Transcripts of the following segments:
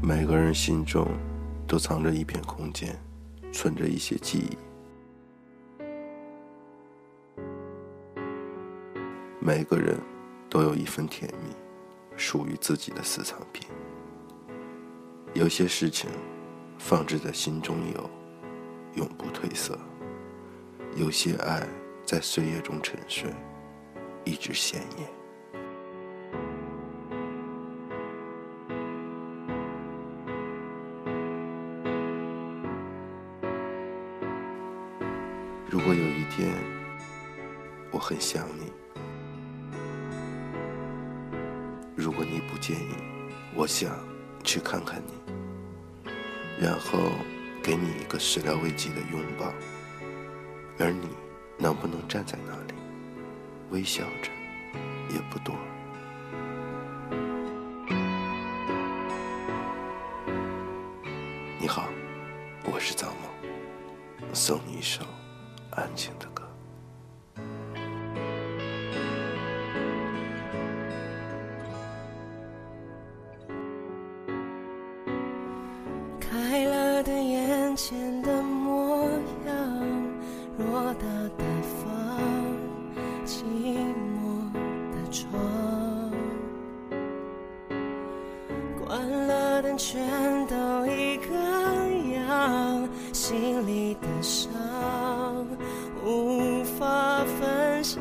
每个人心中都藏着一片空间，存着一些记忆。每个人都有一份甜蜜，属于自己的私藏品。有些事情放置在心中有，永不褪色；有些爱在岁月中沉睡，一直鲜艳。如果有一天我很想你，如果你不介意，我想去看看你，然后给你一个始料未及的拥抱，而你能不能站在那里，微笑着，也不多。你好，我是造梦，送你一首。安静的歌。开了的眼前的模样，偌大的房，寂寞的床，关了灯全都一个样，心里的伤。无法分享，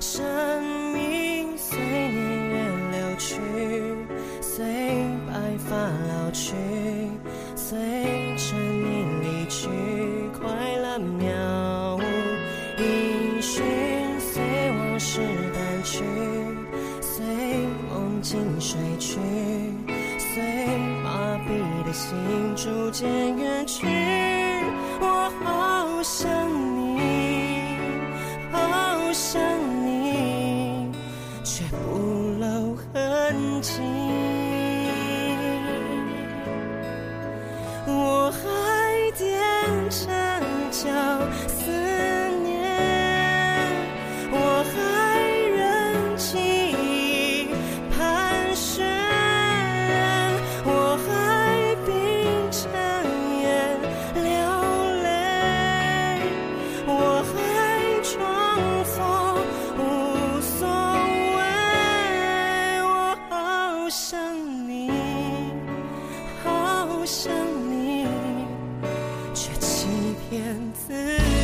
生命随年月流去，随白发老去，随着你离去，快乐渺无音讯，随往事淡去，随梦境睡去，随麻痹的心逐渐远去，我好想你好想你却不露痕迹。水去，随